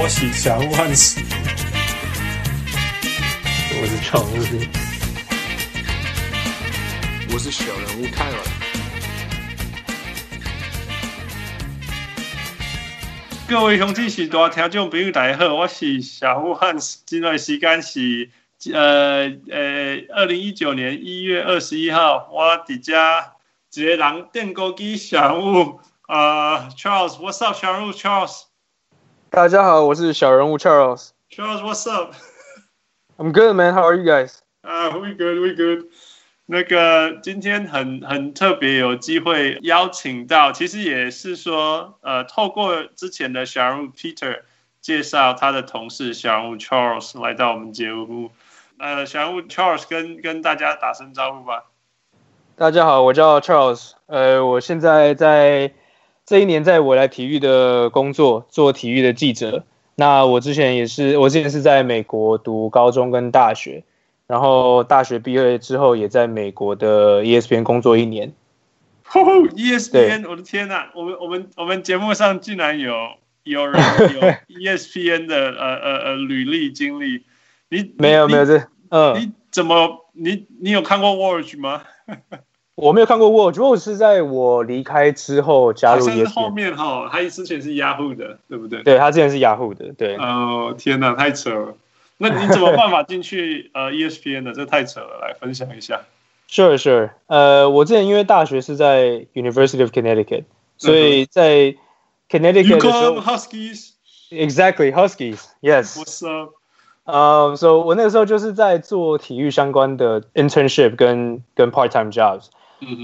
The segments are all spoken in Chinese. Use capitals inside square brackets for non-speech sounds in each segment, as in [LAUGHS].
我是小人物汉斯，我是常务，我是小人物泰尔。各位乡亲是大听众朋友，大家好，我是小武汉斯。今日时间是呃呃二零一九年一月二十一号，我伫家一个人电锅机小人物呃 Charles，What's up，小人物 Charles？大家好，我是小人物 Charles。Charles，What's up？I'm good, man. How are you guys? 啊、uh,，We good, we good. 那个今天很很特别，有机会邀请到，其实也是说，呃，透过之前的小人物 Peter 介绍他的同事小人物 Charles 来到我们节目。呃，小人物 Charles 跟跟大家打声招呼吧。大家好，我叫 Charles。呃，我现在在。这一年在我来体育的工作，做体育的记者。那我之前也是，我之前是在美国读高中跟大学，然后大学毕业之后也在美国的 ESPN 工作一年。[LAUGHS] 哦，ESPN，我的天哪！我们我们我们节目上竟然有有人 [LAUGHS] 有 ESPN 的呃呃呃履历经历。你没有没有这嗯，你怎么你你有看过 Watch 吗？[LAUGHS] 我没有看过 Watch，Watch 是在我离开之后加入 ESPN。后面哈，他之前是 Yahoo 的，对不对？对，他之前是 Yahoo 的，对。哦，天哪，太扯了！那你怎么办法进去呃 ESPN 的？这太扯了，来分享一下。Sure, sure。呃，我之前因为大学是在 University of Connecticut，所以在 Connecticut 的时候 Huskies。Exactly, Huskies. Yes. What's up? 呃，所以我那个时候就是在做体育相关的 internship 跟跟 part time jobs。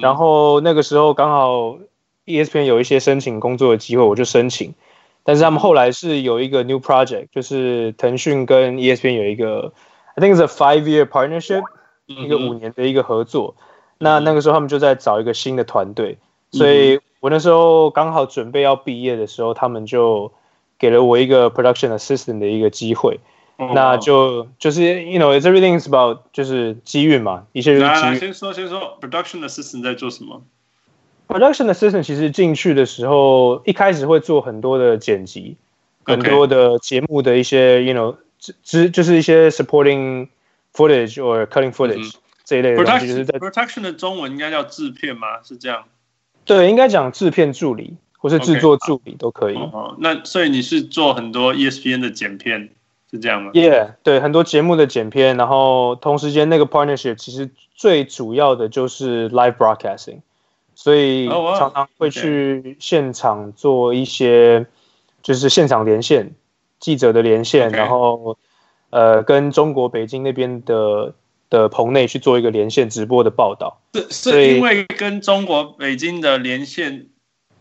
然后那个时候刚好 ESPN 有一些申请工作的机会，我就申请。但是他们后来是有一个 new project，就是腾讯跟 ESPN 有一个，I think it's a five year partnership，一个五年的一个合作。那那个时候他们就在找一个新的团队，所以我那时候刚好准备要毕业的时候，他们就给了我一个 production assistant 的一个机会。Oh, 那就就是，you know, it's everything is about 就是机运嘛，一切就是机运。先说先说，production assistant 在做什么？production assistant 其实进去的时候，一开始会做很多的剪辑.很多的节目的一些，you know，只就是一些 supporting footage or cutting footage、嗯、这一类的东西。就是在 production 的中文应该叫制片吗？是这样？对，应该讲制片助理或是制作助理都可以。哦、oh,，那所以你是做很多 ESPN 的剪片？是这样吗？Yeah，对，很多节目的剪片，然后同时间那个 partnership 其实最主要的就是 live broadcasting，所以常常会去现场做一些就是现场连线记者的连线，然后呃跟中国北京那边的的棚内去做一个连线直播的报道。是是因为跟中国北京的连线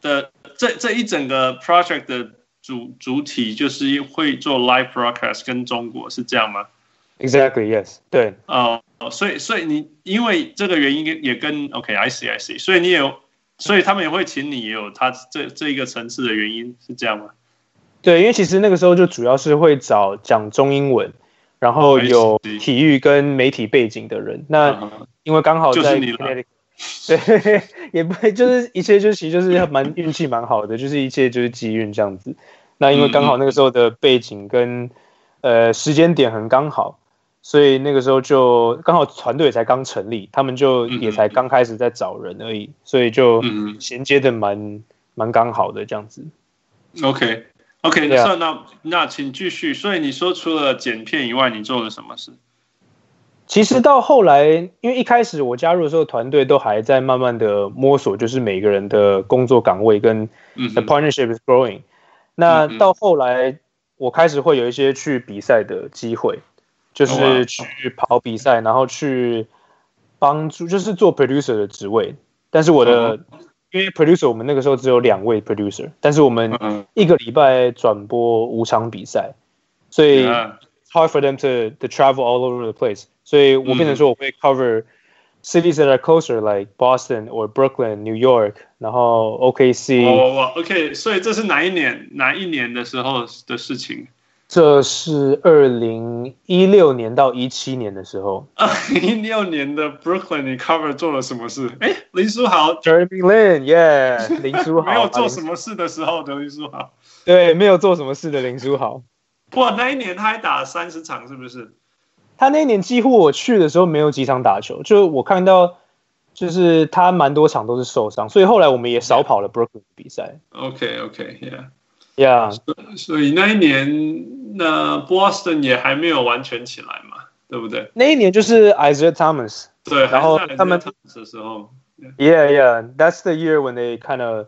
的这这一整个 project 的。主主体就是会做 live broadcast 跟中国是这样吗？Exactly, yes，对。哦、uh,，所以所以你因为这个原因也跟 OK，I、okay, see, I see，所以你也有，所以他们也会请你也有他这这一个层次的原因是这样吗？对，因为其实那个时候就主要是会找讲中英文，然后有体育跟媒体背景的人。那因为刚好在就是你了。[LAUGHS] 对，也不会，就是一切就其实就是蛮运气蛮好的，就是一切就是机运这样子。那因为刚好那个时候的背景跟呃时间点很刚好，所以那个时候就刚好团队才刚成立，他们就也才刚开始在找人而已，所以就衔接的蛮蛮刚好的这样子。OK OK，那那那请继续。所以你说除了剪片以外，你做了什么事？其实到后来，因为一开始我加入的时候，团队都还在慢慢的摸索，就是每个人的工作岗位跟 the partnership is growing。那到后来，我开始会有一些去比赛的机会，就是去跑比赛，然后去帮助，就是做 producer 的职位。但是我的，因为 producer 我们那个时候只有两位 producer，但是我们一个礼拜转播五场比赛，所以 hard for them to to travel all over the place。所以我变成说我会 cover cities that are closer like Boston or Brooklyn, New York，然后 OKC。哦，OK，所以这是哪一年？哪一年的时候的事情？这是二零一六年到一七年的时候。二零一六年的 Brooklyn，[LAUGHS] 你 cover 做了什么事？哎，林书豪，Jeremy Lin，Yeah，林书豪。没有做什么事的时候的林书豪。对，没有做什么事的林书豪。 [LAUGHS] 哇，那一年他还打了三十场，是不是？他那一年几乎我去的时候没有几场打球，就我看到，就是他蛮多场都是受伤，所以后来我们也少跑了 Brooklyn 比赛。OK，OK，Yeah，Yeah。所以那一年，那 Boston 也还没有完全起来嘛，对不对？那一年就是 Isaiah Thomas，对，然后他们的时候，Yeah，Yeah，That's the year when they kind of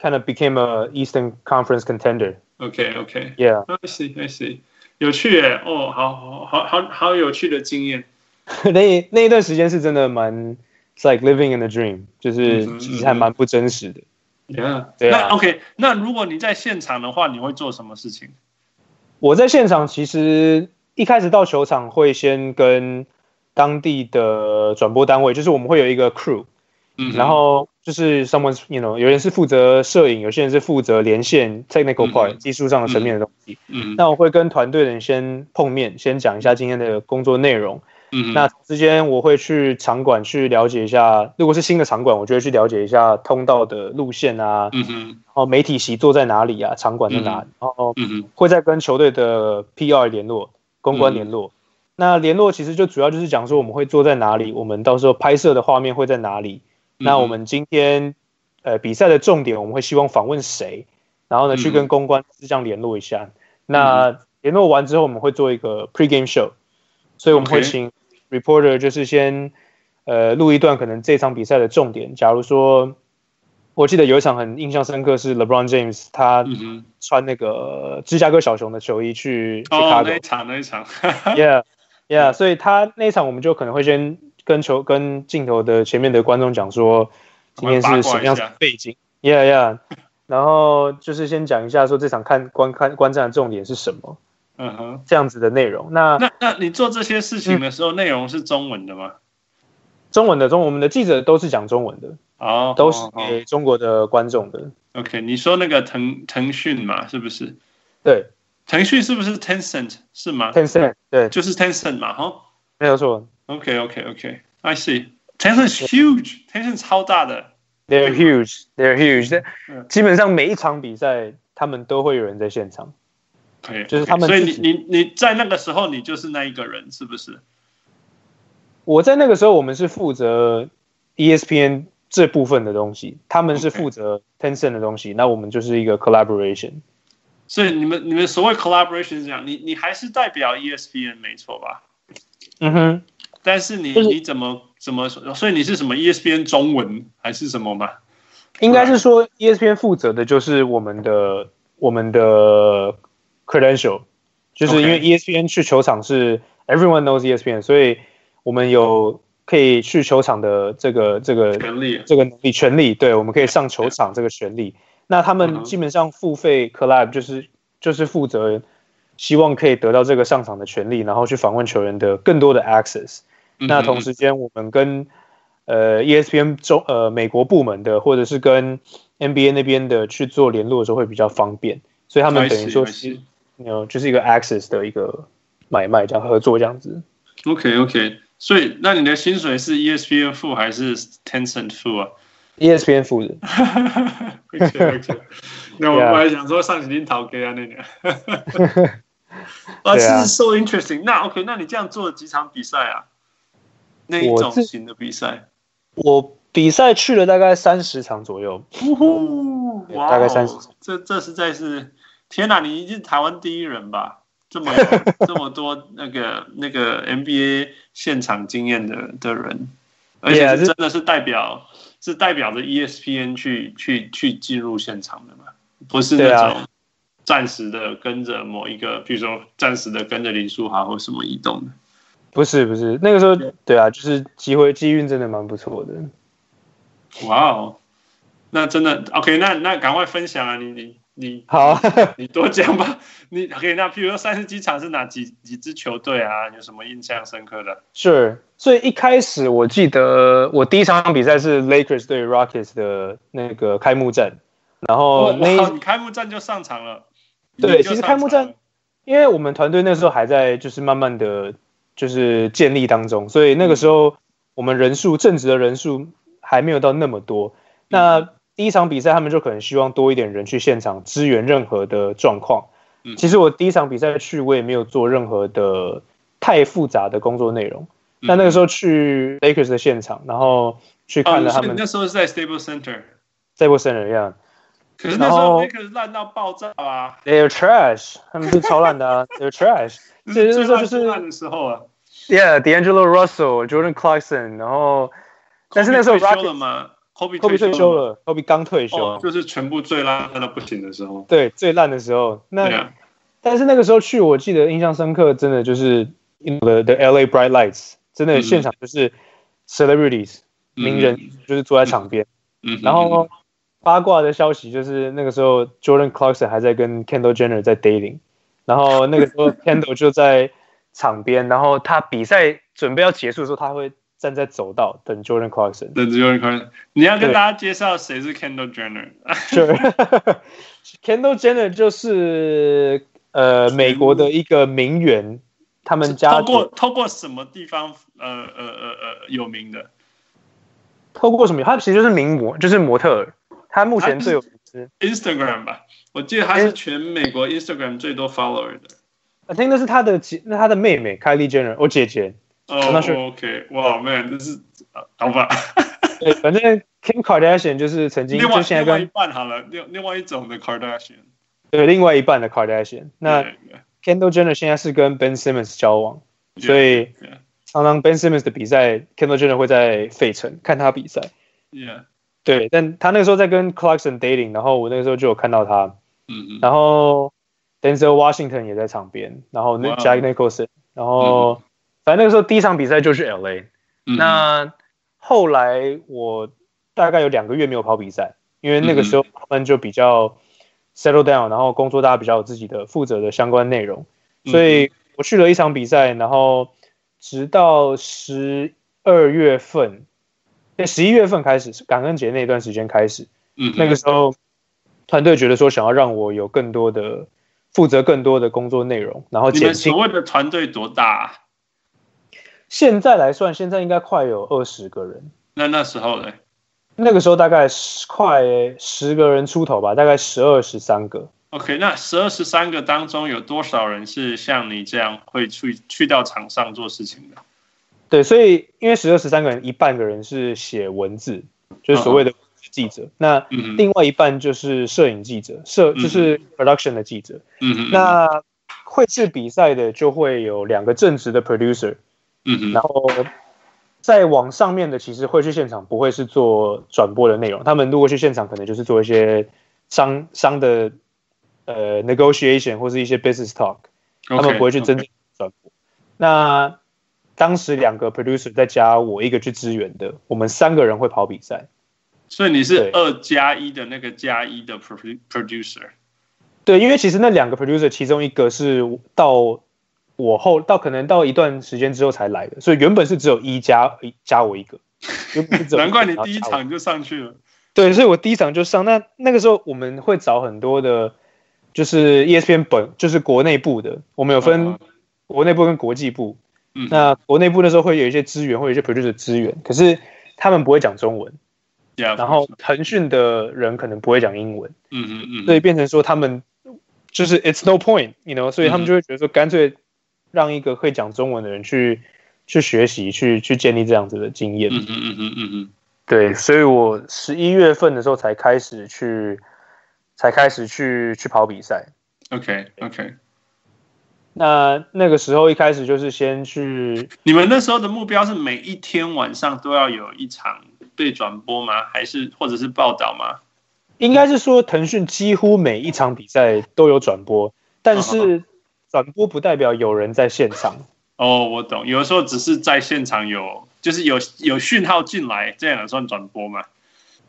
kind of became a Eastern Conference contender。See。有趣耶！哦，好好好好好有趣的经验。[LAUGHS] 那那一段时间是真的蛮，It's like living in a dream，就是其实还蛮不真实的。Yeah，对啊。那 OK，那如果你在现场的话，你会做什么事情？我在现场其实一开始到球场会先跟当地的转播单位，就是我们会有一个 crew，嗯，然后。就是 someone，you know，有人是负责摄影，有些人是负责连线 technical part，技术上的层面的东西。嗯，那我会跟团队的人先碰面，先讲一下今天的工作内容。嗯，那之间我会去场馆去了解一下，如果是新的场馆，我就会去了解一下通道的路线啊。嗯哼，然后媒体席坐在哪里啊？场馆在哪里？然后会再跟球队的 PR 联络、公关联络。那联络其实就主要就是讲说我们会坐在哪里，我们到时候拍摄的画面会在哪里。那我们今天，呃，比赛的重点我们会希望访问谁，然后呢，去跟公关这样联络一下。那联络完之后，我们会做一个 pre-game show，所以我们会请 reporter 就是先，呃，录一段可能这场比赛的重点。假如说，我记得有一场很印象深刻是 LeBron James 他穿那个芝加哥小熊的球衣去哦，那一场那一场，Yeah Yeah，[LAUGHS] 所以他那一场我们就可能会先。跟球跟镜头的前面的观众讲说，今天是什么样的背景？Yeah Yeah，[LAUGHS] 然后就是先讲一下说这场看观看观战的重点是什么？嗯哼，这样子的内容。那那那你做这些事情的时候，内容是中文的吗？中文的，中文，我们的记者都是讲中文的哦，都是给中国的观众的。OK，你说那个腾腾讯嘛，是不是？对，腾讯是不是 Tencent 是吗？Tencent 对，就是 Tencent 嘛，哈，没有错。OK OK OK I see Tencent is huge Tencent 超大的 They're huge They're huge 基本上每一场比赛他们都会有人在现场，对，就是他们。所以你你你在那个时候你就是那一个人是不是？我在那个时候我们是负责 ESPN 这部分的东西，他们是负责 Tencent 的东西，那我们就是一个 collaboration。所以你们你们所谓 collaboration 是这样，你你还是代表 ESPN 没错吧？嗯哼。但是你你怎么怎么说？所以你是什么 ESPN 中文还是什么吗？应该是说 ESPN 负责的就是我们的我们的 credential，就是因为 ESPN 去球场是 everyone knows ESPN，所以我们有可以去球场的这个这个权利，这个能力权利，对，我们可以上球场这个权利。那他们基本上付费 collab 就是就是负责希望可以得到这个上场的权利，然后去访问球员的更多的 access。那同时间，我们跟呃 ESPN 中呃美国部门的，或者是跟 NBA 那边的去做联络的时候会比较方便，所以他们等于说是，有就是一个 access 的一个买卖这样合作这样子。OK OK，所以那你的薪水是 ESPN 付还是 Tencent 付啊？ESPN 付的。[LAUGHS] OK OK，那我 [LAUGHS] 我还想说上几天逃给啊那个。[LAUGHS] [LAUGHS] 啊，这是 so interesting。那 OK，那你这样做了几场比赛啊？那一种型的比赛，我比赛去了大概三十场左右，呜呼，大概三十场。这这实在是天哪！你是台湾第一人吧？这么 [LAUGHS] 这么多那个那个 NBA 现场经验的的人，而且是真的是代表是代表着 ESPN 去去去进入现场的嘛？不是那种暂时的跟着某一个，比如说暂时的跟着林书豪或什么移动的。不是不是，那个时候对啊，就是机会机运真的蛮不错的。哇哦，那真的 OK，那那赶快分享啊！你你你好，[LAUGHS] 你多讲吧。你 OK，那譬如说三十几场是哪几几支球队啊？有什么印象深刻的？是，所以一开始我记得我第一场比赛是 Lakers 对 Rockets 的那个开幕战，然后那你开幕战就上场了。对，其实开幕战，因为我们团队那时候还在就是慢慢的。就是建立当中，所以那个时候我们人数正职的人数还没有到那么多。那第一场比赛，他们就可能希望多一点人去现场支援任何的状况。其实我第一场比赛去，我也没有做任何的太复杂的工作内容。但那个时候去 Lakers 的现场，然后去看了他们。那时候是在 Staples Center，Staples Center 一样。可是那时候 Lakers 烂到爆炸啊！They're trash，他们是超烂的啊！They're trash。这那时候就是烂的时候啊。Yeah，D'Angelo Russell，Jordan Clarkson，然后，但是那时候 Kobe 退休了吗？Kobe 退休了，Kobe 刚退休，就是全部最烂烂到不行的时候。对，最烂的时候。那，但是那个时候去，我记得印象深刻，真的就是 The The LA Bright Lights。真的现场就是 celebrities、嗯、名人，就是坐在场边。嗯，然后八卦的消息就是那个时候 Jordan Clarkson 还在跟 Kendall Jenner 在 dating，然后那个时候 [LAUGHS] Kendall 就在场边，然后他比赛准备要结束的时候，他会站在走道等 Jordan Clarkson。等 Jordan Clarkson，你要跟大家介绍谁是 Kendall Jenner？[LAUGHS] 是 [LAUGHS] Kendall Jenner 就是呃美国的一个名媛。他们家透过透过什么地方呃呃呃呃有名的？透过什么？他其实就是名模，就是模特儿。他目前最有名是 Instagram 吧？我记得他是全美国 Instagram 最多 follower 的。我听的是他的姐，那他的妹妹 Kylie Jenner，我姐姐。哦、oh,，OK，哇、wow,，Man，这是好吧？对，反正 Kim Kardashian 就是曾经另外就现在跟另外一半好了，另另外一种的 Kardashian。对，另外一半的 Kardashian。那。Kendall Jenner 现在是跟 Ben Simmons 交往，yeah, 所以常常 Ben Simmons 的比赛，Kendall Jenner 会在费城看他比赛。Yeah. 对，但他那个时候在跟 Clarkson dating，然后我那个时候就有看到他。嗯嗯。然后 Denzel Washington 也在场边，然后 Jack Nicholson，然后反正那个时候第一场比赛就是 LA。那后来我大概有两个月没有跑比赛，因为那个时候他们就比较。settle down，然后工作大家比较有自己的负责的相关内容，所以我去了一场比赛，然后直到十二月份，在十一月份开始，感恩节那段时间开始，嗯，那个时候团队觉得说想要让我有更多的负责更多的工作内容，然后。你们所谓的团队多大啊？现在来算，现在应该快有二十个人。那那时候呢？那个时候大概十快十个人出头吧，大概十二十三个。OK，那十二十三个当中有多少人是像你这样会去去到场上做事情的？对，所以因为十二十三个人，一半的人是写文字，就是所谓的记者。Uh. 那另外一半就是摄影记者，摄就是 production 的记者。嗯嗯。那会去比赛的就会有两个正职的 producer。嗯嗯。然后。再往上面的其实会去现场，不会是做转播的内容。他们如果去现场，可能就是做一些商商的呃 negotiation 或是一些 business talk。他们不会去真正转播。那当时两个 producer 再加我一个去支援的，我们三个人会跑比赛。所以你是二加一的那个加一的 producer。对，因为其实那两个 producer 其中一个是到。我后到可能到一段时间之后才来的，所以原本是只有一加一加我 [LAUGHS] 一个，难怪你第一场就上去了。对，所以我第一场就上。那那个时候我们会找很多的，就是 ESPN 本，就是国内部的。我们有分国内部跟国际部。嗯。那国内部那时候会有一些资源，会有一些 producer 资源，可是他们不会讲中文。然后腾讯的人可能不会讲英文。嗯嗯嗯。所以变成说他们就是 It's no point，you know，所以他们就会觉得说干脆。让一个会讲中文的人去去学习，去去建立这样子的经验。嗯嗯嗯嗯嗯嗯。对，所以我十一月份的时候才开始去，才开始去去跑比赛。OK OK。那那个时候一开始就是先去。你们那时候的目标是每一天晚上都要有一场被转播吗？还是或者是报道吗？应该是说腾讯几乎每一场比赛都有转播，但是。转播不代表有人在现场 [LAUGHS] 哦，我懂。有的时候只是在现场有，就是有有讯号进来，这样也算转播吗？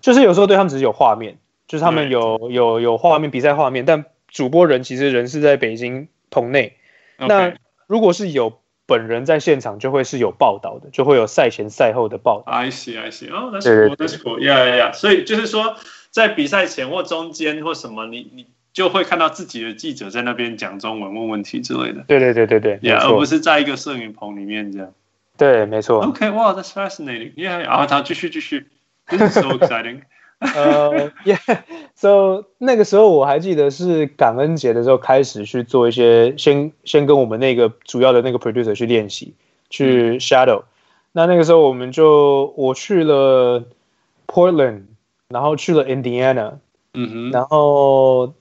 就是有时候对他们只是有画面，就是他们有有有画面，比赛画面，但主播人其实人是在北京棚内。Okay. 那如果是有本人在现场，就会是有报道的，就会有赛前赛后的报道。I see, I see. 哦，那是那是 cool，yeah, yeah, yeah. 所以就是说，在比赛前或中间或什么，你你。就会看到自己的记者在那边讲中文、问问题之类的。对对对对对，yeah, 而不是在一个摄影棚里面这样。对，没错。OK，哇，that's fascinating。Yeah，然后他继续继续，This is so [LAUGHS] exciting。呃，Yeah，So 那个时候我还记得是感恩节的时候开始去做一些，先先跟我们那个主要的那个 producer 去练习，去 shadow。那那个时候我们就我去了 Portland，然后去了 Indiana，嗯哼，然后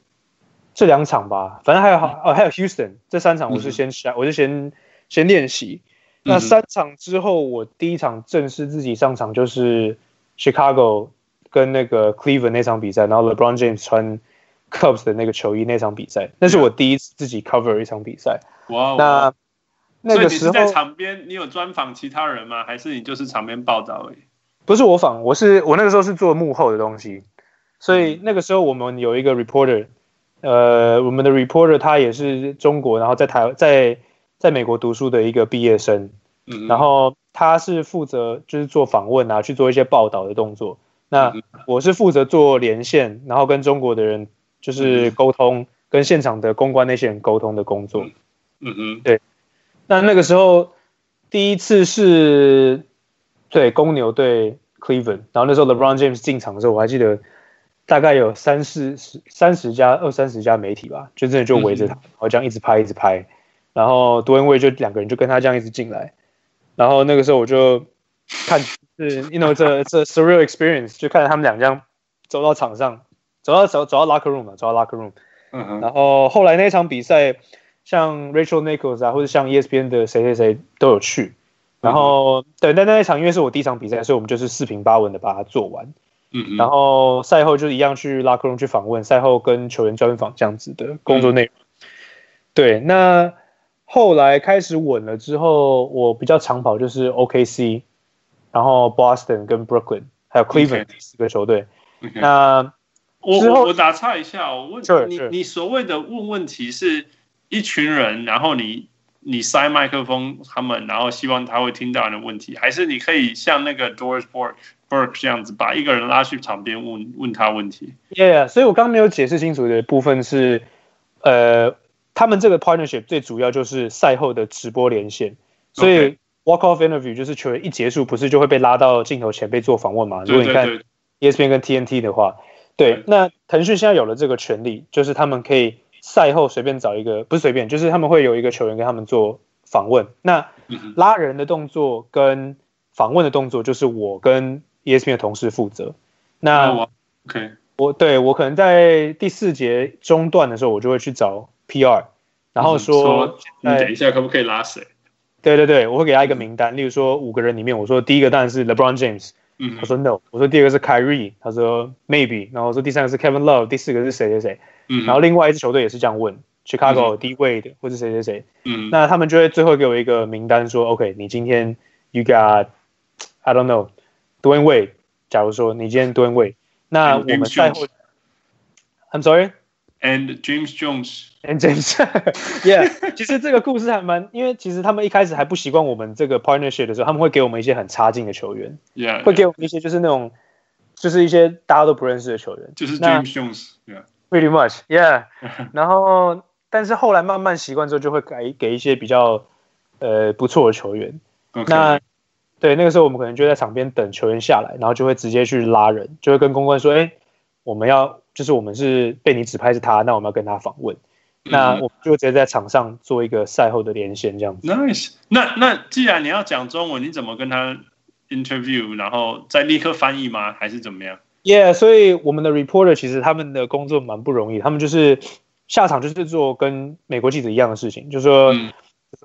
这两场吧，反正还有好哦还有 Houston，这三场我是先下，我就先先练习。那三场之后，我第一场正式自己上场就是 Chicago 跟那个 Cleveland 那场比赛，然后 LeBron James 穿 Cubs 的那个球衣那场比赛，那是我第一次自己 cover 一场比赛。哇！那那个时候在场边，你有专访其他人吗？还是你就是场边报道而已？不是我访，我是我那个时候是做幕后的东西，所以那个时候我们有一个 reporter，呃，我们的 reporter 他也是中国，然后在台在。在美国读书的一个毕业生，嗯，然后他是负责就是做访问啊，去做一些报道的动作。那我是负责做连线，然后跟中国的人就是沟通，跟现场的公关那些人沟通的工作。嗯嗯，对。那那个时候第一次是对公牛对 Cleveland，然后那时候 LeBron James 进场的时候，我还记得大概有三四十、三十家、二三十家媒体吧，就真的就围着他，然后这样一直拍，一直拍。然后 Dwyane Wade 就两个人就跟他这样一直进来，然后那个时候我就看是，you know，这这 surreal experience，就看着他们俩这样走到场上，走到走走到 locker room 嘛，走到 locker room，嗯嗯，然后后来那场比赛，像 Rachel Nichols 啊，或者像 ESPN 的谁谁谁都有去，然后对，但那一场因为是我第一场比赛，所以我们就是四平八稳的把它做完，嗯嗯，然后赛后就一样去 locker room 去访问，赛后跟球员专访这样子的工作内容，对，那。后来开始稳了之后，我比较长跑就是 OKC，然后 Boston 跟 Brooklyn 还有 Cleveland 四个球队。Okay. 那我我打岔一下，我问 sure, 你，sure. 你所谓的问问题是一群人，然后你你塞麦克风他们，然后希望他会听到你的问题，还是你可以像那个 Doris Burke Burke 这样子，把一个人拉去场边问问他问题？Yeah，所以我刚刚没有解释清楚的部分是，呃。他们这个 partnership 最主要就是赛后的直播连线，所以 walk off interview 就是球员一结束，不是就会被拉到镜头前被做访问嘛？如果你看 ESPN 跟 TNT 的话，对，那腾讯现在有了这个权利，就是他们可以赛后随便找一个，不是随便，就是他们会有一个球员跟他们做访问。那拉人的动作跟访问的动作，就是我跟 ESPN 的同事负责。那 OK，我对我可能在第四节中段的时候，我就会去找。PR，然后说，说你等一下可不可以拉谁？对对对，我会给他一个名单，例如说五个人里面，我说第一个当然是 LeBron James，嗯，他说 No，我说第二个是 Kyrie，他说 Maybe，然后我说第三个是 Kevin Love，第四个是谁谁谁，嗯，然后另外一支球队也是这样问，Chicago D Wade 或者谁谁谁，嗯，那他们就会最后给我一个名单说，OK，你今天 You got I don't know，Dwyane Wade，假如说你今天 Dwyane Wade，那我们赛后，I'm sorry。And James Jones. And James，yeah，[LAUGHS] 其实这个故事还蛮，因为其实他们一开始还不习惯我们这个 partnership 的时候，他们会给我们一些很差劲的球员，yeah，会给我们一些就是那种，就是一些大家都不认识的球员，就是 James Jones，yeah，pretty much，yeah，[LAUGHS] 然后但是后来慢慢习惯之后，就会给给一些比较呃不错的球员，okay. 那对那个时候我们可能就在场边等球员下来，然后就会直接去拉人，就会跟公关说，哎，我们要。就是我们是被你指派是他，那我们要跟他访问，嗯、那我们就直接在场上做一个赛后的连线，这样子。Nice。那那既然你要讲中文，你怎么跟他 interview，然后再立刻翻译吗？还是怎么样？Yeah，所以我们的 reporter 其实他们的工作蛮不容易，他们就是下场就是做跟美国记者一样的事情，就是说，嗯、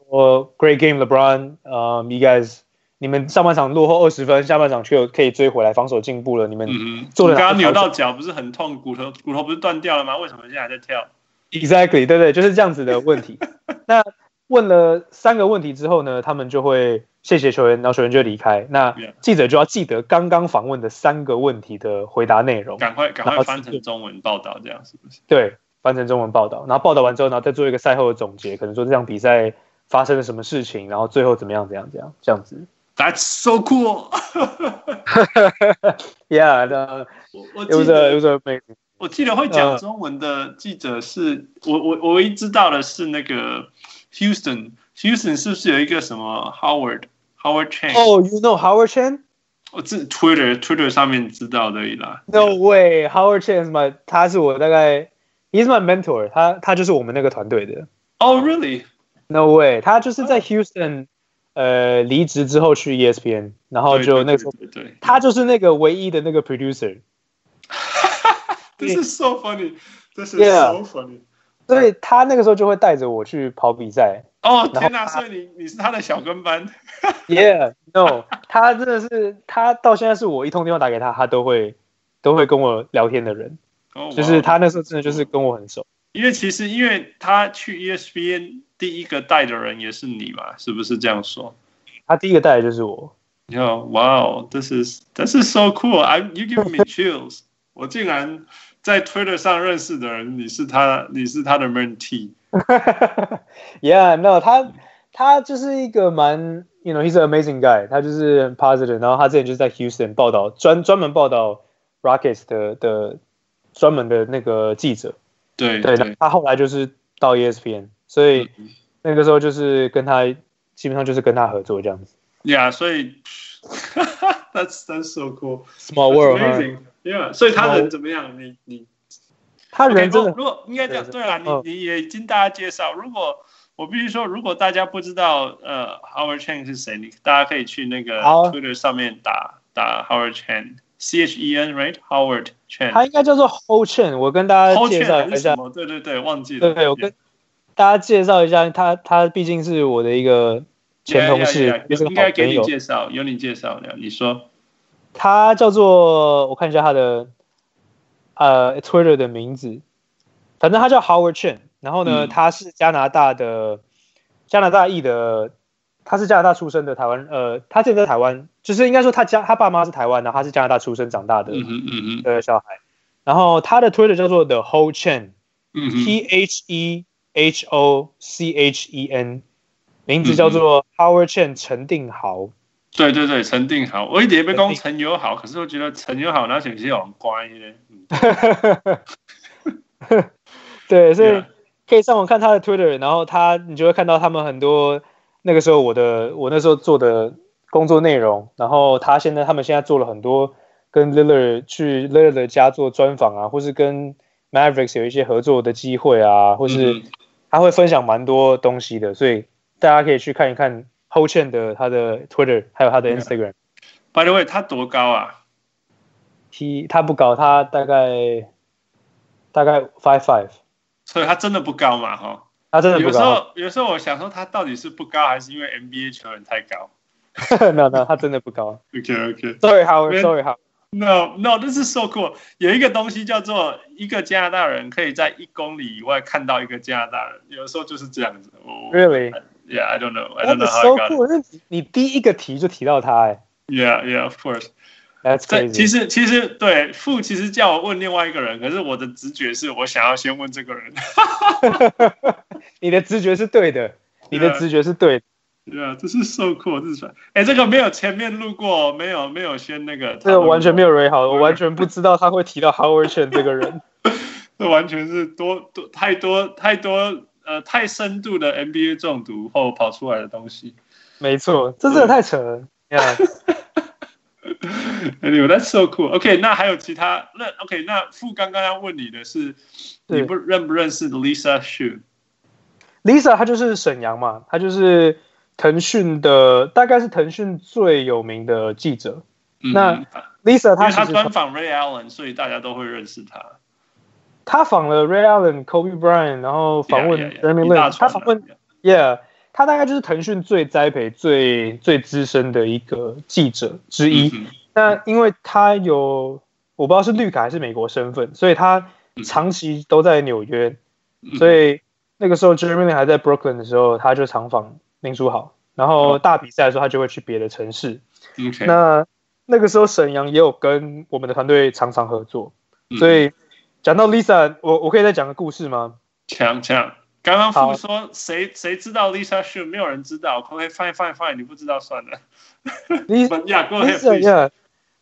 说 Great game, LeBron，呃、guys。你们上半场落后二十分，下半场却可以追回来，防守进步了。你们做的刚刚扭到脚不是很痛，骨头骨头不是断掉了吗？为什么现在还在跳？Exactly，对对，就是这样子的问题。[LAUGHS] 那问了三个问题之后呢，他们就会谢谢球员，然后球员就离开。那记者就要记得刚刚访问的三个问题的回答内容，赶快赶快翻成中文报道，这样是不是？对，翻成中文报道，然后报道完之后，然后再做一个赛后的总结，可能说这场比赛发生了什么事情，然后最后怎么样，怎样，怎样，这样子。That's so cool. [LAUGHS] Yeah, the, 我记得我记得会讲中文的记者是我我我唯一知道的是那个 Houston Houston 是不是有一个什么 Howard Howard Chan？哦，You know Howard Chan？ 我这 Twitter Twitter 上面知道的啦。No way，Howard Chen 是 my，他是我大概，He's my mentor，他他就是我们那个团队的。Oh really？No way，他就是在 Houston， 呃，离职之后去 ESPN，然后就那个时候，他就是那个唯一的那个 producer。[LAUGHS] This is so funny，This is so funny。所以他那个时候就会带着我去跑比赛。哦天哪！所以你你是他的小跟班？[LAUGHS] Yeah，No，他真的是他到现在是我一通电话打给他，他都会都会跟我聊天的人。哦，就是他那时候真的就是跟我很熟。因为其实因为他去 ESPN 第一个带的人也是你嘛，是不是这样说？他第一个带的就是我。哟，哇哦，This is This is so cool. I you give me chills. 我竟然在 Twitter 上认识的人，你是他，你是他的 mentee。 Yeah，no，[LAUGHS] 他他就是一个蛮，you know，he's an amazing guy。他就是很 positive，然后他之前就是在 Houston 报道，专专门报道 Rockets 的的专门的那个记者。 对对，对，他后来就是到 ESPN，所以那个时候就是跟他基本上就是跟他合作这样子。Yeah，所以 [LAUGHS] that's that's so cool。Small world。Yeah，所以他人怎么样？你你，他人真的，如果应该这样，对啊，你你也已经大家介绍。如果我必须说，如果大家不知道呃 Howard Chen 是谁，你大家可以去那个 Twitter 上面打打 Howard Chen，C H E N，right？Howard Chen，他应该叫做 Ho Chen。我跟大家介绍一下，对对对，忘记了。对对，我跟大家介绍一下，他他毕竟是我的一个前同事，应该给你介绍，由你介绍的，你说。他叫做我看一下他的呃 Twitter 的名字，反正他叫 Howard Chen，然后呢，嗯、他是加拿大的加拿大裔的，他是加拿大出生的台湾，呃，他现在在台湾，就是应该说他家他爸妈是台湾的，他是加拿大出生长大的嗯嗯的小孩，然后他的 Twitter 叫做 The Whole Chain，嗯，T H E H O C H E N，名字叫做 Howard Chen 陈定豪。对对对，陈定豪，我一直被讲陈友好，可是我觉得陈友好那些是很乖的。[LAUGHS] 对，所以可以上网看他的 Twitter，然后他你就会看到他们很多那个时候我的我那时候做的工作内容，然后他现在他们现在做了很多跟 Lillard 去 Lillard 的家做专访啊，或是跟 Mavericks 有一些合作的机会啊，或是他会分享蛮多东西的，所以大家可以去看一看。Ho Chen 的他的 Twitter 还有他的 Instagram。By the way，他多高啊？他他不高，他大概大概 five five。所以他真的不高嘛？哈，他真的不高。有时候有时候我想说，他到底是不高，还是因为 NBA 球员太高？No No，他真的不高。OK OK。Sorry Howard，Sorry Howard。No No，this is so cool。有一个东西叫做一个加拿大人可以在一公里以外看到一个加拿大人，有时候就是这样子。Really？Yeah, I don't know. I don't know how I got it. Cool. 你第一个提就提到他哎。Yeah, yeah, of course. That's crazy. 其实其实对傅其实叫我问另外一个人，可是我的直觉是我想要先问这个人。你的直觉是对的，你的直觉是对的。Yeah, 这是 so cool，这是哎，这个没有前面录过，没有没有先那个。这个完全没有 re 好，我完全不知道他会提到 Howard Chen 这个人。[LAUGHS] 这完全是多多太多太多。呃，太深度的 NBA 中毒后跑出来的东西，没错，这真的太扯了。[LAUGHS] [LAUGHS] Anyway，that's so cool。OK，那还有其他？那 OK，那傅刚刚要问你的是，你不认不认识 Lisa Shu？Lisa 她就是沈阳嘛，她就是腾讯的，大概是腾讯最有名的记者。嗯、那 Lisa 她她专访 Ray Allen，所以大家都会认识她。他访了 Ray Allen、Kobe Bryant，然后访问 Jeremy Lin。他访问，Yeah，他大概就是腾讯最栽培、最最资深的一个记者之一。嗯、那因为他有我不知道是绿卡还是美国身份，所以他长期都在纽约。嗯、所以那个时候 Jeremy Lin 还在 Brooklyn 的时候，他就常访林书豪。然后大比赛的时候，他就会去别的城市。嗯、那那个时候沈阳也有跟我们的团队常常合作，所以。讲到 Lisa，我我可以再讲个故事吗？讲讲，刚刚傅说谁谁知道 Lisa Shu，没有人知道。OK fine fine fine，你不知道算了。Lisa [LAUGHS] yeah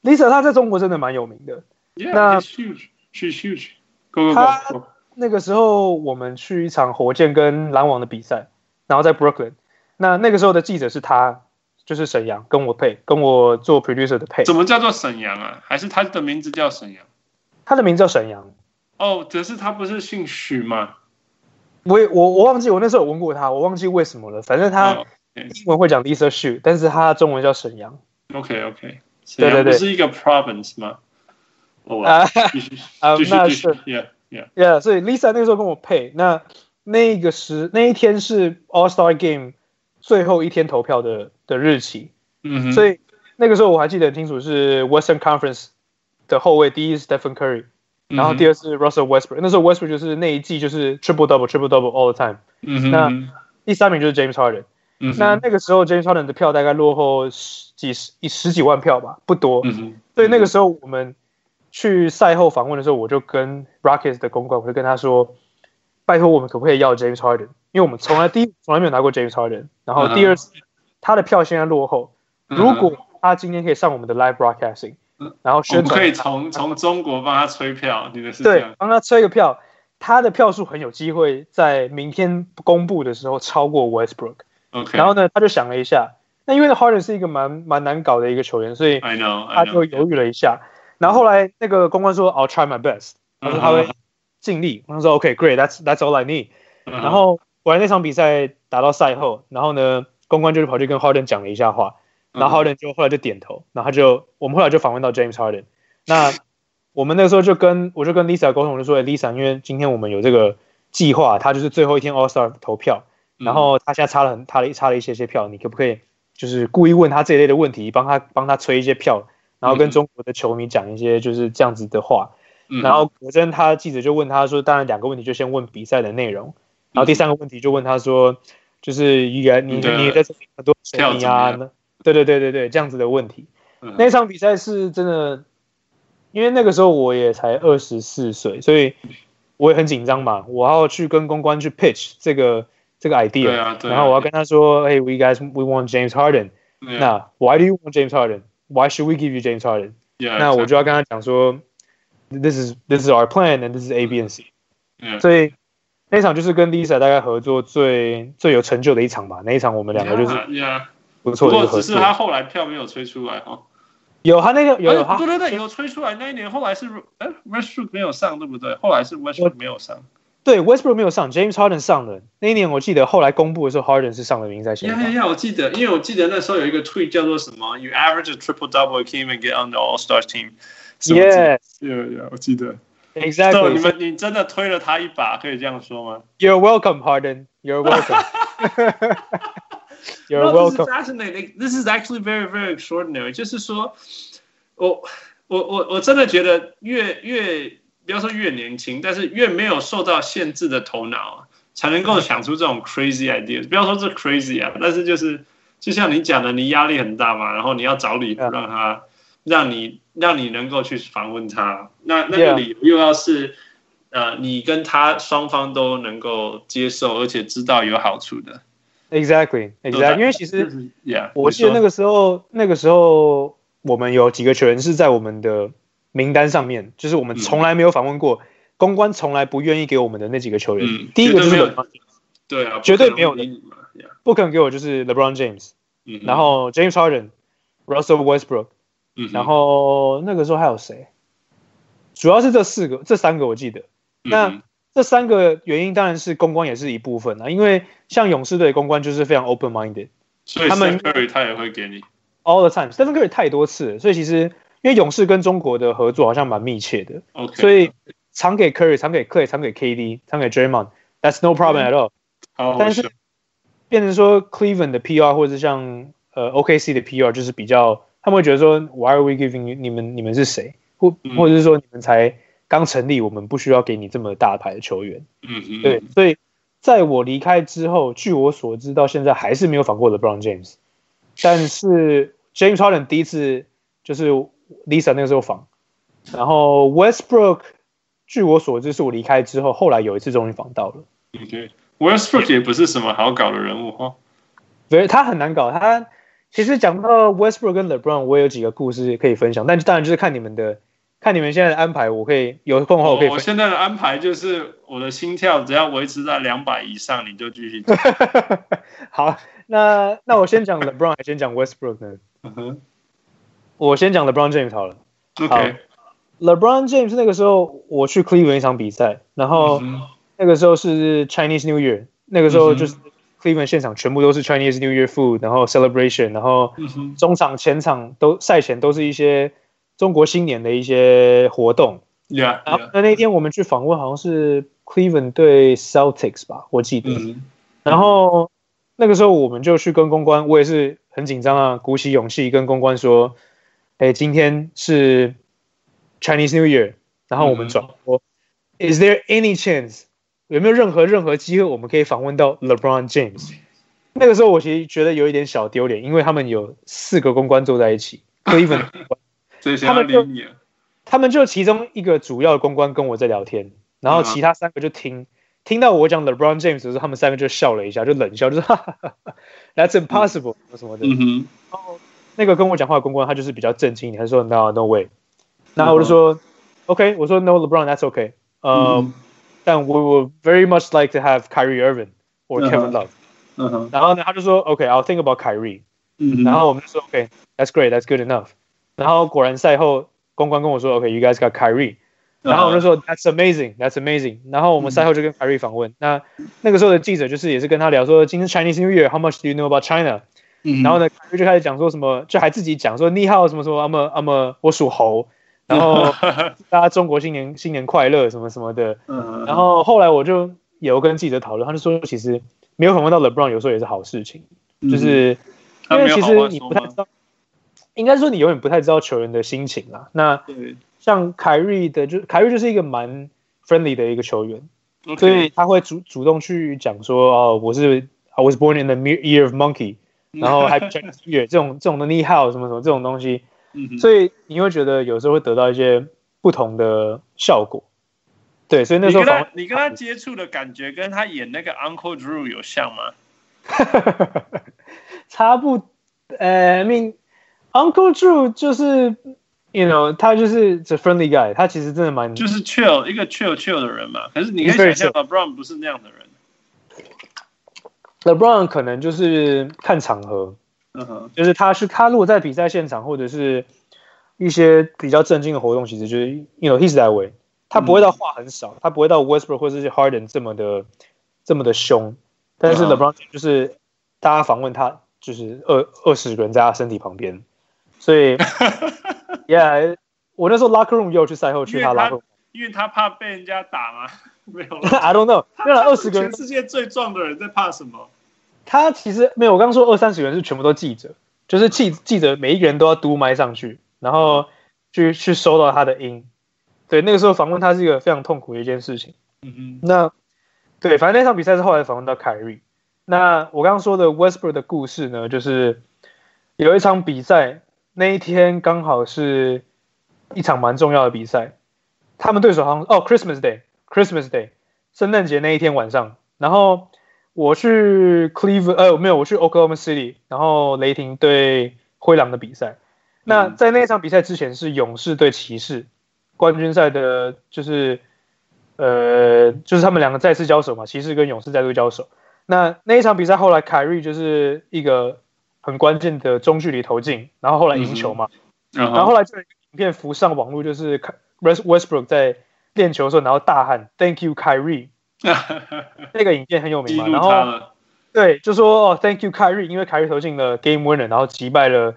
Lisa 她在中国真的蛮有名的。Yeah, 那 huge, she's huge. Go, go, go. 她那个时候我们去一场火箭跟篮网的比赛，然后在 Brooklyn。那那个时候的记者是他，就是沈阳跟我配，跟我做 producer 的配。怎么叫做沈阳啊？还是他的名字叫沈阳？他的名字叫沈阳。哦，只是他不是姓许吗？我我我忘记我那时候有问过他，我忘记为什么了。反正他英文会讲 Lisa Xu，但是他中文叫沈阳。OK OK，对对对，是一个 province 吗？啊啊，[LAUGHS] 那是 Yeah Yeah Yeah，所以 Lisa 那个时候跟我配，那那个时那一天是 All Star Game 最后一天投票的的日期。嗯哼，所以那个时候我还记得很清楚，是 Western Conference 的后卫，第一是 Stephen Curry。然后第二是 Russell Westbrook，那时候 Westbrook 就是那一季就是 triple double triple double all the time。嗯那第三名就是 James Harden。嗯。那那个时候 James Harden 的票大概落后十几十十几万票吧，不多。嗯。所以那个时候我们去赛后访问的时候，我就跟 Rockets 的公关，我就跟他说：“拜托我们可不可以要 James Harden？因为我们从来第一从来没有拿过 James Harden。然后第二次他的票现在落后，如果他今天可以上我们的 live broadcasting。”然后宣传可以从从中国帮他吹票，你的是对，帮他催个票，他的票数很有机会在明天公布的时候超过 Westbrook。OK，然后呢，他就想了一下，那因为 Harden 是一个蛮蛮难搞的一个球员，所以 I know 他就犹豫了一下。然后后来那个公关说 I'll try my best，他说他会尽力。他说 OK great，that's that's all I need。然后果然那场比赛打到赛后，然后呢，公关就是跑去跟 Harden 讲了一下话。然后 Harden 就后来就点头，然后他就我们后来就访问到 James Harden。那我们那时候就跟我就跟 Lisa 沟通，就说 Lisa，因为今天我们有这个计划，他就是最后一天 All Star 投票，然后他现在差了很差了差了一些些票，你可不可以就是故意问他这一类的问题，帮他帮他催一些票，然后跟中国的球迷讲一些就是这样子的话。然后果真他记者就问他说，当然两个问题就先问比赛的内容，然后第三个问题就问他说，就是你你你在这里很多球迷啊。对对对对对，这样子的问题。嗯、那场比赛是真的，因为那个时候我也才二十四岁，所以我也很紧张嘛。我要去跟公关去 pitch 这个这个 idea，对啊对啊，然后我要跟他说：“，hey，we guys we want James Harden。那 why do you want James Harden? Why should we give you James Harden? 那我就要跟他讲说 ：“This is this is our plan and this is A, B, and C。” Yeah. 所以那场就是跟 Lisa 大概合作最最有成就的一场吧。那一场我们两个就是。Yeah, yeah. 不错，不过只是他后来票没有催出来哦。有他那个有有他，对对对，有催出来那一年，后来是哎 Westbrook 没有上，对不对？后来是 Westbrook 没有上。对，Westbrook 没有上，James Harden 上了。那一年我记得后来公布的时候，Harden 是上了名在前。呀呀呀！我记得，因为我记得那时候有一个 tweet 叫做什么，You average a triple double, came and get on the All Stars team。 Yes，有有，我记得。Exactly。你们你真的推了他一把，可以这样说吗？You're welcome, Harden. You're welcome. You're welcome. No, this is fascinating. This is actually very, very extraordinary. 就是说，我我我我真的觉得越越不要说越年轻，但是越没有受到限制的头脑啊，才能够想出这种 crazy ideas。不要说这 crazy 啊，但是就是就像你讲的，你压力很大嘛，然后你要找理由让他让你让你能够去访问他，那那个理由又要是呃你跟他双方都能够接受，而且知道有好处的。Exactly, exactly. 因为其实，Yeah，我记得那个时候，那个时候我们有几个球员是在我们的名单上面，就是我们从来没有访问过，公关从来不愿意给我们的那几个球员。第一个就是，对啊，绝对没有的，不可能给我就是 LeBron James，然后 James Harden、Russell Westbrook，然后那个时候还有谁？主要是这四个，这三个我记得。那这三个原因当然是公关也是一部分啊，因为像勇士队公关就是非常 open minded，所以他们 Curry 他也会给你 all the time，Stephen Curry 太多次了，所以其实因为勇士跟中国的合作好像蛮密切的，okay, 所以常给 Curry，常给 Clay，常给 KD，常给 Draymond，that's no problem at all。但是变成说 Cleveland 的 PR 或者是像呃 OKC 的 PR 就是比较，他们会觉得说 Why are we giving you？你们你们是谁？或或者是说你们才？刚成立，我们不需要给你这么大牌的球员。嗯嗯，对，所以在我离开之后，据我所知，到现在还是没有访过 LeBron James。但是 James Harden 第一次就是 Lisa 那个时候访，然后 Westbrook，据我所知，是我离开之后，后来有一次终于访到了。OK，Westbrook 也不是什么好搞的人物哈。对，他很难搞。他其实讲到 Westbrook 跟 LeBron，我也有几个故事可以分享，但当然就是看你们的。看你们现在的安排，我可以有空的话我可以。我现在的安排就是我的心跳只要维持在两百以上，你就继续讲。[LAUGHS] 好，那那我先讲 LeBron，还先讲 Westbrook 呢？嗯哼，我先讲 LeBron James 好了。OK。LeBron James 那个时候我去 Cleveland 一场比赛，然后那个时候是 Chinese New Year，那个时候就是 Cleveland 现场全部都是 Chinese New Year food，然后 celebration，然后中场前场都赛前都是一些中国新年的一些活动。Yeah, yeah. 然后那那天我们去访问好像是 Cleveland 对 Celtics 吧，我记得。然后那个时候我们就去跟公关，我也是很紧张啊，鼓起勇气跟公关说：“哎，今天是。” Chinese New Year，然后我们转播、嗯、，Is there any chance 有没有任何任何机会我们可以访问到 LeBron James？那个时候我其实觉得有一点小丢脸，因为他们有四个公关坐在一起，Cleveland，[LAUGHS] 他们就他们就其中一个主要的公关跟我在聊天，然后其他三个就听、嗯、听到我讲 LeBron James 的时候，他们三个就笑了一下，就 [LAUGHS] 冷笑，就说哈哈哈哈 That's impossible、嗯、什么的。嗯、然后那个跟我讲话的公关他就是比较震惊，他说 No No way。然后我就说、uh-huh.，OK，我说 No LeBron，that's OK，呃、um, uh-huh. 但 we would very much like to have Kyrie Irving or Kevin Love。Uh-huh. 然后呢，他就说 OK，I'll、okay, think about Kyrie。Uh-huh. 然后我们就说 OK，that's great，that's good enough。然后果然赛后公关跟我说 OK，you、okay, guys got Kyrie。然后我就说 That's amazing，that's amazing。然后我们赛后就跟 Kyrie 访问。Uh-huh. 那那个时候的记者就是也是跟他聊说，今天 Chinese New Year，how much do you know about China？、Uh-huh. 然后呢，Kyrie 就开始讲说什么，就还自己讲说你好什么什么，I'm a I'm a 我属猴。 然后 [LAUGHS] 大家中国新年新年快乐什么什么的，然后后来我就有跟记者讨论，他就说其实没有访问到 LeBron 有时候也是好事情，就是因为其实你不太知道，应该说你永远不太知道球员的心情啦。那像凯瑞的，就凯瑞就是一个蛮 friendly 的一个球员，所以他会主主动去讲说哦，我是 I was born in the year of monkey，然后还 Chinese Year 这种这种的你好什么什么这种东西。所以你会觉得有时候会得到一些不同的效果，对，所以那时候你跟他你跟他接触的感觉跟他演那个 Uncle Drew 有像吗？[LAUGHS] 差不，呃，I mean Uncle Drew 就是，you know，他就是 the friendly guy，他其实真的蛮就是 chill 一个 chill chill 的人嘛。可是你可以想象 LeBron 不是那样的人，LeBron 可能就是看场合。嗯哼，就是他是他如果在比赛现场或者是一些比较震惊的活动，其实就是，you know he's that way，他不会到话很少，他不会到 Westbrook 或者是 Harden 这么的这么的凶，但是 LeBron 就是大家访问他，就是二二十个人在他身体旁边，所以，[LAUGHS] Yeah，我那时候 Locker Room 又去赛后去他 Locker Room，因为他怕被人家打吗？[LAUGHS] 没有，[LAUGHS] I don't know，那二十个人，全世界最壮的人在怕什么？他其实没有，我刚刚说二三十个人是全部都记者，就是记记者每一个人都要嘟麦上去，然后去去收到他的音。对，那个时候访问他是一个非常痛苦的一件事情。嗯嗯。那对，反正那场比赛是后来访问到凯瑞。那我刚刚说的 Westbrook 的故事呢，就是有一场比赛，那一天刚好是一场蛮重要的比赛，他们对手好像哦 Christmas Day，Christmas Day，圣诞节那一天晚上，然后。我去 Cleveland，呃，没有，我去 Oklahoma City，然后雷霆对灰狼的比赛。那在那场比赛之前是勇士对骑士冠军赛的，就是呃，就是他们两个再次交手嘛，骑士跟勇士再度交手。那那一场比赛后来凯瑞就是一个很关键的中距离投进，然后后来赢球嘛。然后后来就有一个影片浮上网络，就是 Westbrook 在练球的时候，然后大喊 “Thank you, Kyrie”。那个影片很有名嘛，然后对，就说哦，Thank you Kyrie，因为凯瑞投进了 Game Winner，然后击败了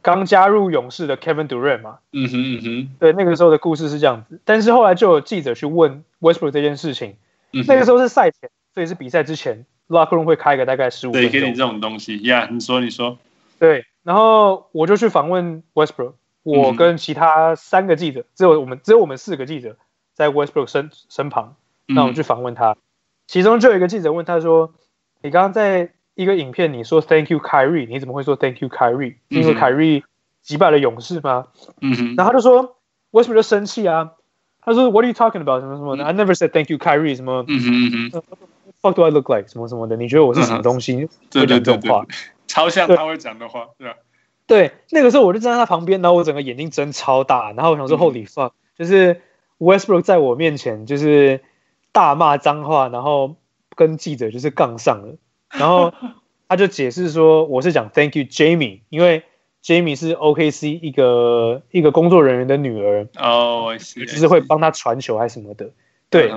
刚加入勇士的 Kevin Durant 嘛。嗯哼嗯哼，对，那个时候的故事是这样子，但是后来就有记者去问 Westbrook 这件事情，嗯、那个时候是赛前，所以是比赛之前，Locker Room 会开个大概十五分钟，对，给你这种东西。呀，yeah, 你说你说，对，然后我就去访问 Westbrook，我跟其他三个记者，只有我们只有我们四个记者在 Westbrook 身身旁。那我们去访问他，其中就有一个记者问他说：“你刚刚在一个影片，你说 Thank you Kyrie，你怎么会说 Thank you Kyrie？因为凯瑞击败了勇士吗？”嗯哼。然后他就说：“为什么就生气啊？”他说：“What are you talking about？什么什么的？I never said Thank you Kyrie。什么？嗯哼嗯哼。What do I look like？什么什么的？你觉得我是什么东西？会讲这种话？超像他会讲的话，对吧？对，那个时候我就站在他旁边，然后我整个眼睛睁超大，然后我想说 Holy fuck！就是 Westbrook 在我面前就是大骂脏话，然后跟记者就是杠上了，然后 [LAUGHS] 他就解释说我是讲 Thank you Jamie，因为 Jamie 是 OKC 一个一个工作人员的女儿哦，就是会帮他传球还是什么的，对，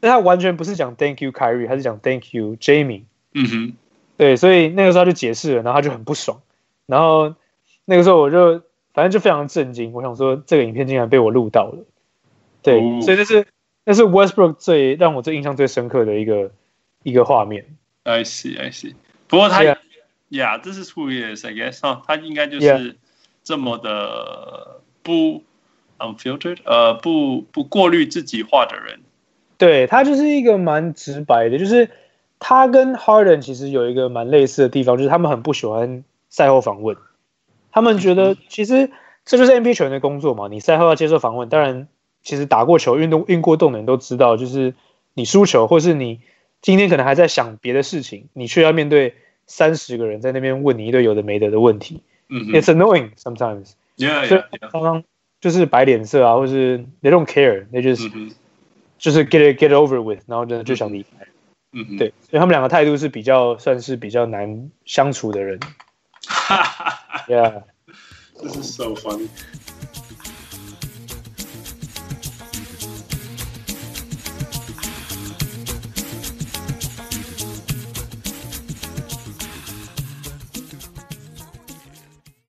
但他完全不是讲 Thank you Kyrie，他是讲 Thank you Jamie，嗯哼，对，所以那个时候他就解释了，然后他就很不爽，然后那个时候我就。反正就非常震惊，我想说这个影片竟然被我录到了，对，哦、所以这是那是 Westbrook 最让我最印象最深刻的一个一个画面。I see, I see。不过他，Yeah, this is who he is, I guess。哦，他应该就是这么的不 unfiltered，呃，不不过滤自己话的人。对，他就是一个蛮直白的，就是他跟 Harden 其实有一个蛮类似的地方，就是他们很不喜欢赛后访问。他们觉得其实这就是 NBA 球员的工作嘛，你赛后要接受访问。当然，其实打过球、运动运过动的人都知道，就是你输球，或是你今天可能还在想别的事情，你却要面对三十个人在那边问你一堆有的没的的问题。嗯，It's annoying sometimes。Yeah，刚刚就是摆脸色啊，或是 They don't care，那就是就是 get it get over with，然后真的就想离开。嗯，对，所以他们两个态度是比较算是比较难相处的人。[LAUGHS] 哈哈哈 Yeah，This is so funny。